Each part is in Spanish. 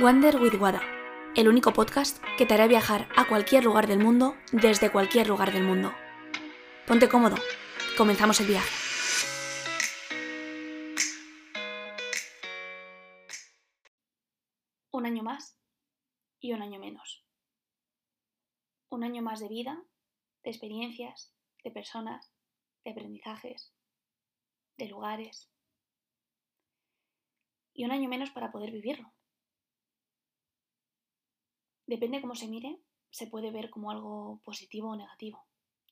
Wander with Wada, el único podcast que te hará viajar a cualquier lugar del mundo desde cualquier lugar del mundo. Ponte cómodo, comenzamos el viaje. Un año más y un año menos. Un año más de vida, de experiencias, de personas, de aprendizajes, de lugares. Y un año menos para poder vivirlo. Depende cómo se mire, se puede ver como algo positivo o negativo,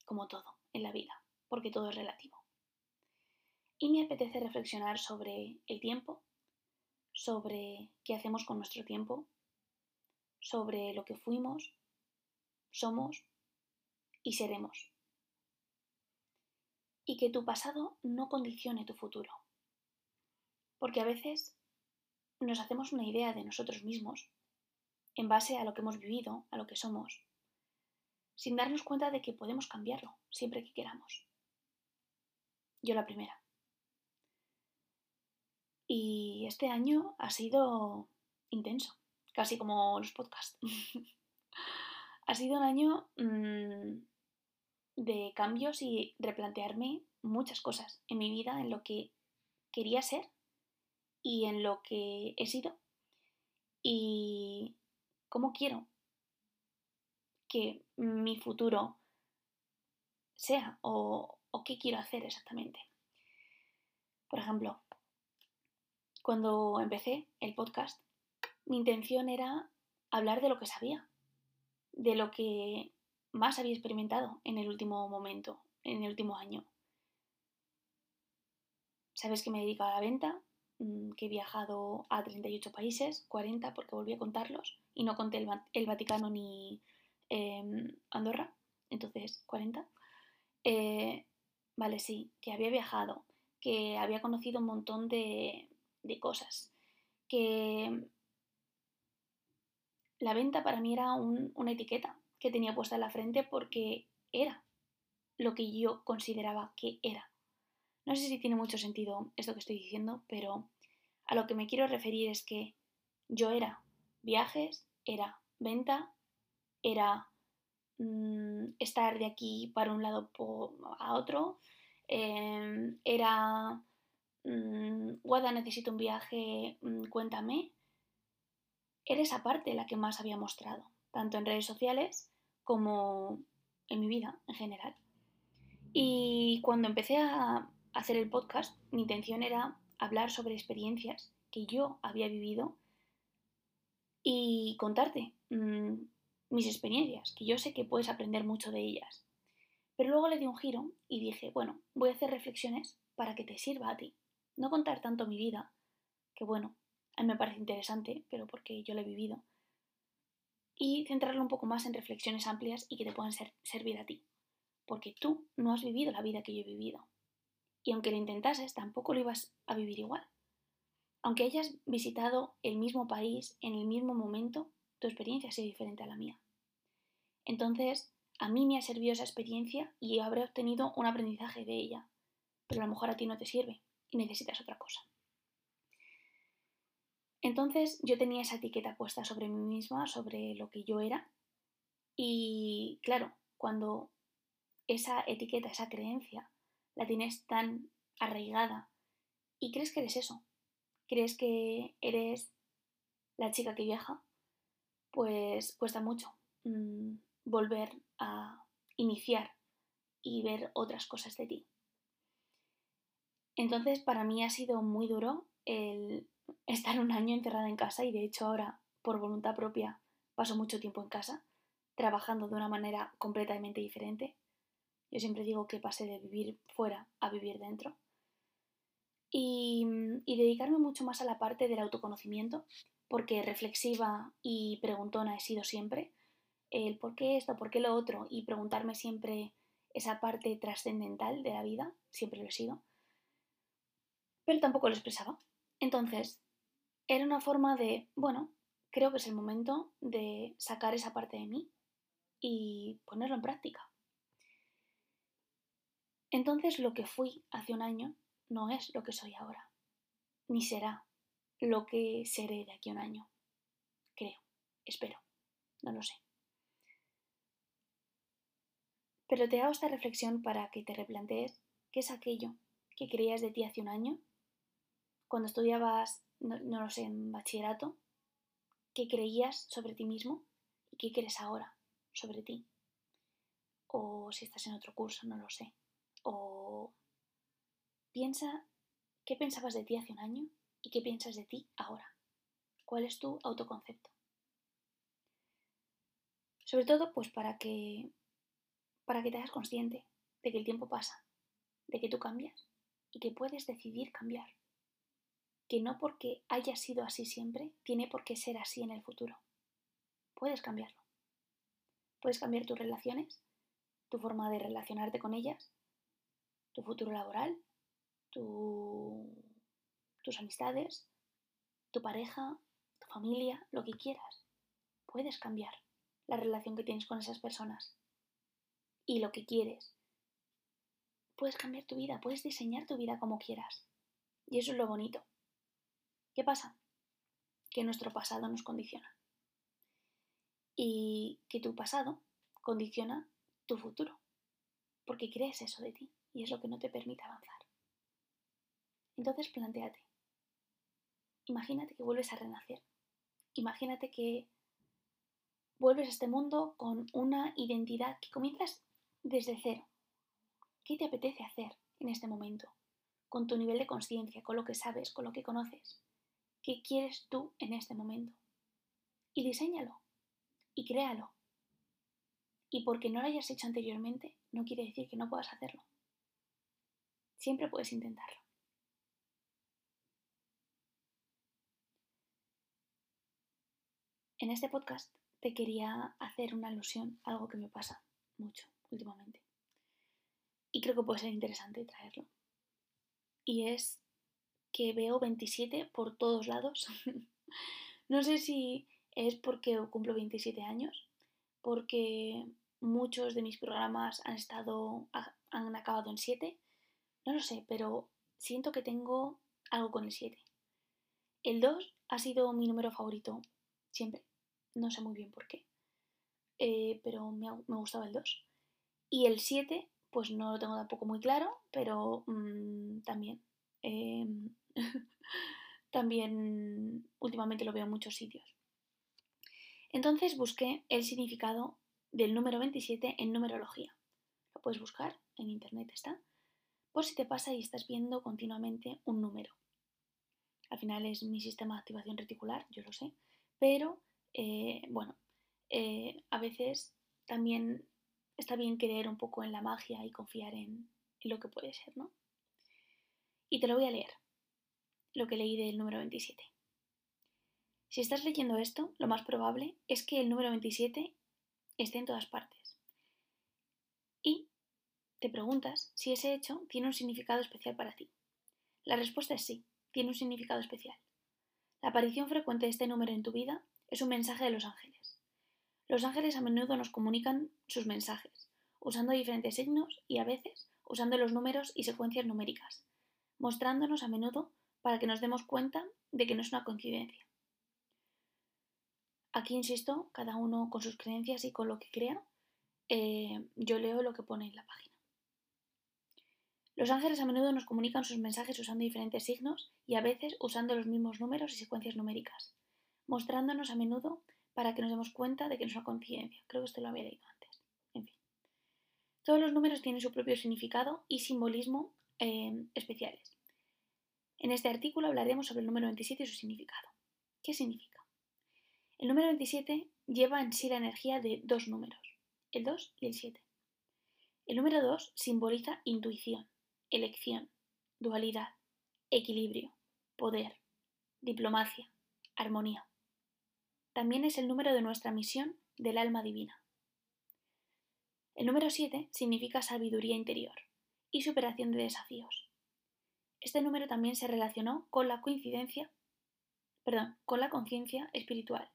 como todo en la vida, porque todo es relativo. Y me apetece reflexionar sobre el tiempo, sobre qué hacemos con nuestro tiempo, sobre lo que fuimos, somos y seremos. Y que tu pasado no condicione tu futuro. Porque a veces nos hacemos una idea de nosotros mismos en base a lo que hemos vivido, a lo que somos, sin darnos cuenta de que podemos cambiarlo siempre que queramos. Yo la primera. Y este año ha sido intenso, casi como los podcasts. ha sido un año mmm, de cambios y replantearme muchas cosas en mi vida, en lo que quería ser y en lo que he sido. Y cómo quiero que mi futuro sea o, o qué quiero hacer exactamente. Por ejemplo, cuando empecé el podcast, mi intención era hablar de lo que sabía, de lo que más había experimentado en el último momento, en el último año. Sabes que me dedico a la venta, que he viajado a 38 países, 40 porque volví a contarlos, y no conté el, Vaticano ni em, Andorra, entonces 40. Eh, vale, sí, que había viajado, que había conocido un montón de, cosas, que la venta para mí era una etiqueta que tenía puesta en la frente porque era lo que yo consideraba que era. No sé si tiene mucho sentido esto que estoy diciendo, pero a lo que me quiero referir es que yo era viajes, era venta, era mm, estar de aquí para un lado a otro, em, era mm, Guada, necesito un viaje, mm, cuéntame. Era esa parte la que más había mostrado, tanto en redes sociales como en mi vida en general. Y cuando empecé a hacer el podcast, mi intención era hablar sobre experiencias que yo había vivido y contarte mm, mis experiencias, que yo sé que puedes aprender mucho de ellas. Pero luego le di un giro y dije, bueno, voy a hacer reflexiones para que te sirva a ti. No contar tanto mi vida, que bueno, a mí me parece interesante, pero porque yo lo he vivido. Y centrarlo un poco más en reflexiones amplias y que te puedan servir a ti. Porque tú no has vivido la vida que yo he vivido. Y aunque lo intentases, tampoco lo ibas a vivir igual. Aunque hayas visitado el mismo país en el mismo momento, tu experiencia ha sido diferente a la mía. Entonces, a mí me ha servido esa experiencia y habré obtenido un aprendizaje de ella, pero a lo mejor a ti no te sirve y necesitas otra cosa. Entonces yo tenía esa etiqueta puesta sobre mí misma, sobre lo que yo era, y claro, cuando esa etiqueta, esa creencia, la tienes tan arraigada y crees que eres eso, crees que eres la chica que viaja, pues cuesta mucho mm, volver a iniciar y ver otras cosas de ti. Entonces para mí ha sido muy duro el estar un año encerrada en casa y de hecho ahora por voluntad propia paso mucho tiempo en casa, trabajando de una manera completamente diferente. Yo siempre digo que pasé de vivir fuera a vivir dentro y, dedicarme mucho más a la parte del autoconocimiento, porque reflexiva y preguntona he sido siempre, el por qué esto, por qué lo otro, y preguntarme siempre esa parte trascendental de la vida, siempre lo he sido, pero tampoco lo expresaba. Entonces, era una forma de, bueno, creo que es el momento de sacar esa parte de mí y ponerlo en práctica. Entonces, lo que fui hace un año no es lo que soy ahora, ni será lo que seré de aquí a un año. Creo, espero, no lo sé. Pero te hago esta reflexión para que te replantees qué es aquello que creías de ti hace un año, cuando estudiabas, no, no lo sé, en bachillerato, qué creías sobre ti mismo y qué crees ahora sobre ti. O si estás en otro curso, no lo sé. O piensa qué pensabas de ti hace un año y qué piensas de ti ahora. ¿Cuál es tu autoconcepto? Sobre todo, pues para que para que te hagas consciente de que el tiempo pasa, de que tú cambias y que puedes decidir cambiar. Que no porque haya sido así siempre, tiene por qué ser así en el futuro. Puedes cambiarlo. Puedes cambiar tus relaciones, tu forma de relacionarte con ellas, tu futuro laboral, tus amistades, tu pareja, tu familia, lo que quieras. Puedes cambiar la relación que tienes con esas personas y lo que quieres. Puedes cambiar tu vida, puedes diseñar tu vida como quieras. Y eso es lo bonito. ¿Qué pasa? Que nuestro pasado nos condiciona. Y que tu pasado condiciona tu futuro. Porque crees eso de ti y es lo que no te permite avanzar. Entonces planteate. Imagínate que vuelves a renacer. Imagínate que vuelves a este mundo con una identidad que comienzas desde cero. ¿Qué te apetece hacer en este momento? Con tu nivel de conciencia, con lo que sabes, con lo que conoces. ¿Qué quieres tú en este momento? Y diséñalo. Y créalo. Y porque no lo hayas hecho anteriormente, no quiere decir que no puedas hacerlo. Siempre puedes intentarlo. En este podcast te quería hacer una alusión a algo que me pasa mucho últimamente. Y creo que puede ser interesante traerlo. Y es que veo 27 por todos lados. no sé si es porque cumplo 27 años, porque muchos de mis programas han estado han acabado en 7, no lo sé, pero siento que tengo algo con el 7. El 2 ha sido mi número favorito siempre, no sé muy bien por qué, eh, pero me, me gustaba el 2. Y el 7, pues no lo tengo tampoco muy claro, pero mmm, también. Eh, también últimamente lo veo en muchos sitios. Entonces busqué el significado del número 27 en numerología. Lo puedes buscar, en internet está, por si te pasa y estás viendo continuamente un número. Al final es mi sistema de activación reticular, yo lo sé, pero eh, bueno, eh, a veces también está bien creer un poco en la magia y confiar en, lo que puede ser, ¿no? Y te lo voy a leer, lo que leí del número 27. Si estás leyendo esto, lo más probable es que el número 27 esté en todas partes. Y te preguntas si ese hecho tiene un significado especial para ti. La respuesta es sí, tiene un significado especial. La aparición frecuente de este número en tu vida es un mensaje de los ángeles. Los ángeles a menudo nos comunican sus mensajes, usando diferentes signos y a veces usando los números y secuencias numéricas, mostrándonos a menudo para que nos demos cuenta de que no es una coincidencia. Aquí insisto, cada uno con sus creencias y con lo que crea, eh, yo leo lo que pone en la página. Los ángeles a menudo nos comunican sus mensajes usando diferentes signos y a veces usando los mismos números y secuencias numéricas, mostrándonos a menudo para que nos demos cuenta de que no es una coincidencia. Creo que esto lo había leído antes. En fin. Todos los números tienen su propio significado y simbolismo eh, especiales. En este artículo hablaremos sobre el número 27 y su significado. ¿Qué significa? El número 27 lleva en sí la energía de dos números, el 2 y el 7. El número 2 simboliza intuición, elección, dualidad, equilibrio, poder, diplomacia, armonía. También es el número de nuestra misión del alma divina. El número 7 significa sabiduría interior y superación de desafíos. Este número también se relacionó con la coincidencia, perdón, con la conciencia espiritual,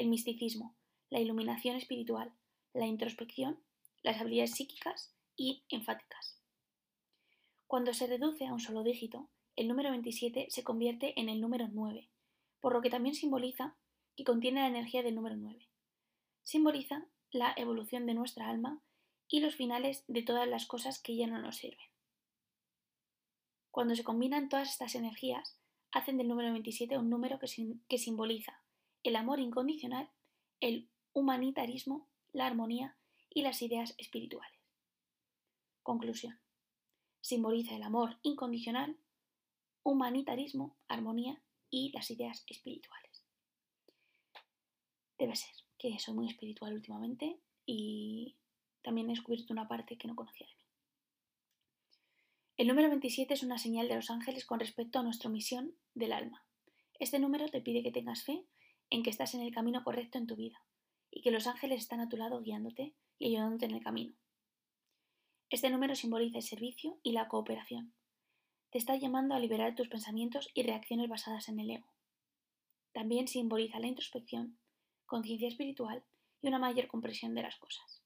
el misticismo, la iluminación espiritual, la introspección, las habilidades psíquicas y enfáticas. Cuando se reduce a un solo dígito, el número 27 se convierte en el número 9, por lo que también simboliza que contiene la energía del número 9. Simboliza la evolución de nuestra alma y los finales de todas las cosas que ya no nos sirven. Cuando se combinan todas estas energías, hacen del número 27 un número que, que simboliza el amor incondicional, el humanitarismo, la armonía y las ideas espirituales. Conclusión. Simboliza el amor incondicional, humanitarismo, armonía y las ideas espirituales. Debe ser que soy muy espiritual últimamente y también he descubierto una parte que no conocía de mí. El número 27 es una señal de los ángeles con respecto a nuestra misión del alma. Este número te pide que tengas fe en que estás en el camino correcto en tu vida y que los ángeles están a tu lado guiándote y ayudándote en el camino. Este número simboliza el servicio y la cooperación. Te está llamando a liberar tus pensamientos y reacciones basadas en el ego. También simboliza la introspección, conciencia espiritual y una mayor comprensión de las cosas.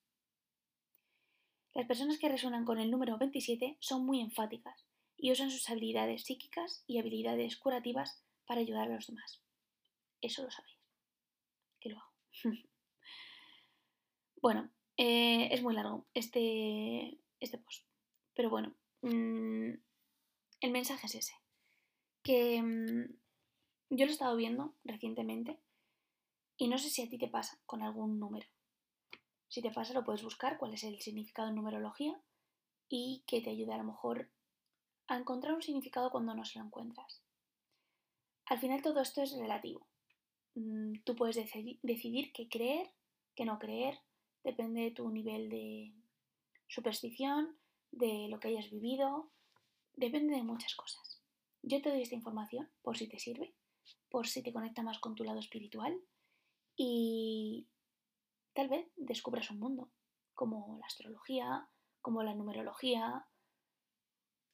Las personas que resuenan con el número 27 son muy enfáticas y usan sus habilidades psíquicas y habilidades curativas para ayudar a los demás. Eso lo sabéis. Bueno, eh, es muy largo este, este post. Pero bueno, mm, el mensaje es ese. Que mm, yo lo he estado viendo recientemente y no sé si a ti te pasa con algún número. Si te pasa, lo puedes buscar, cuál es el significado en numerología y que te ayude a lo mejor a encontrar un significado cuando no se lo encuentras. Al final todo esto es relativo. Mm, tú puedes decidir qué creer, qué no creer, depende de tu nivel de superstición, de lo que hayas vivido, depende de muchas cosas. Yo te doy esta información por si te sirve, por si te conecta más con tu lado espiritual y tal vez descubras un mundo como la astrología, como la numerología,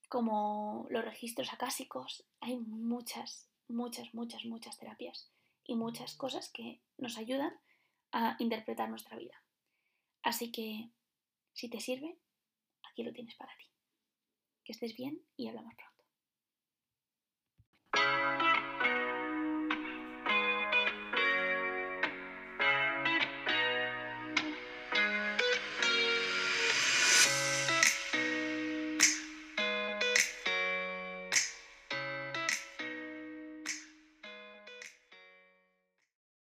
como los registros acásicos. Hay muchas, muchas, muchas, muchas terapias y muchas cosas que nos ayudan a interpretar nuestra vida. Así que, si te sirve, aquí lo tienes para ti. Que estés bien y hablamos pronto.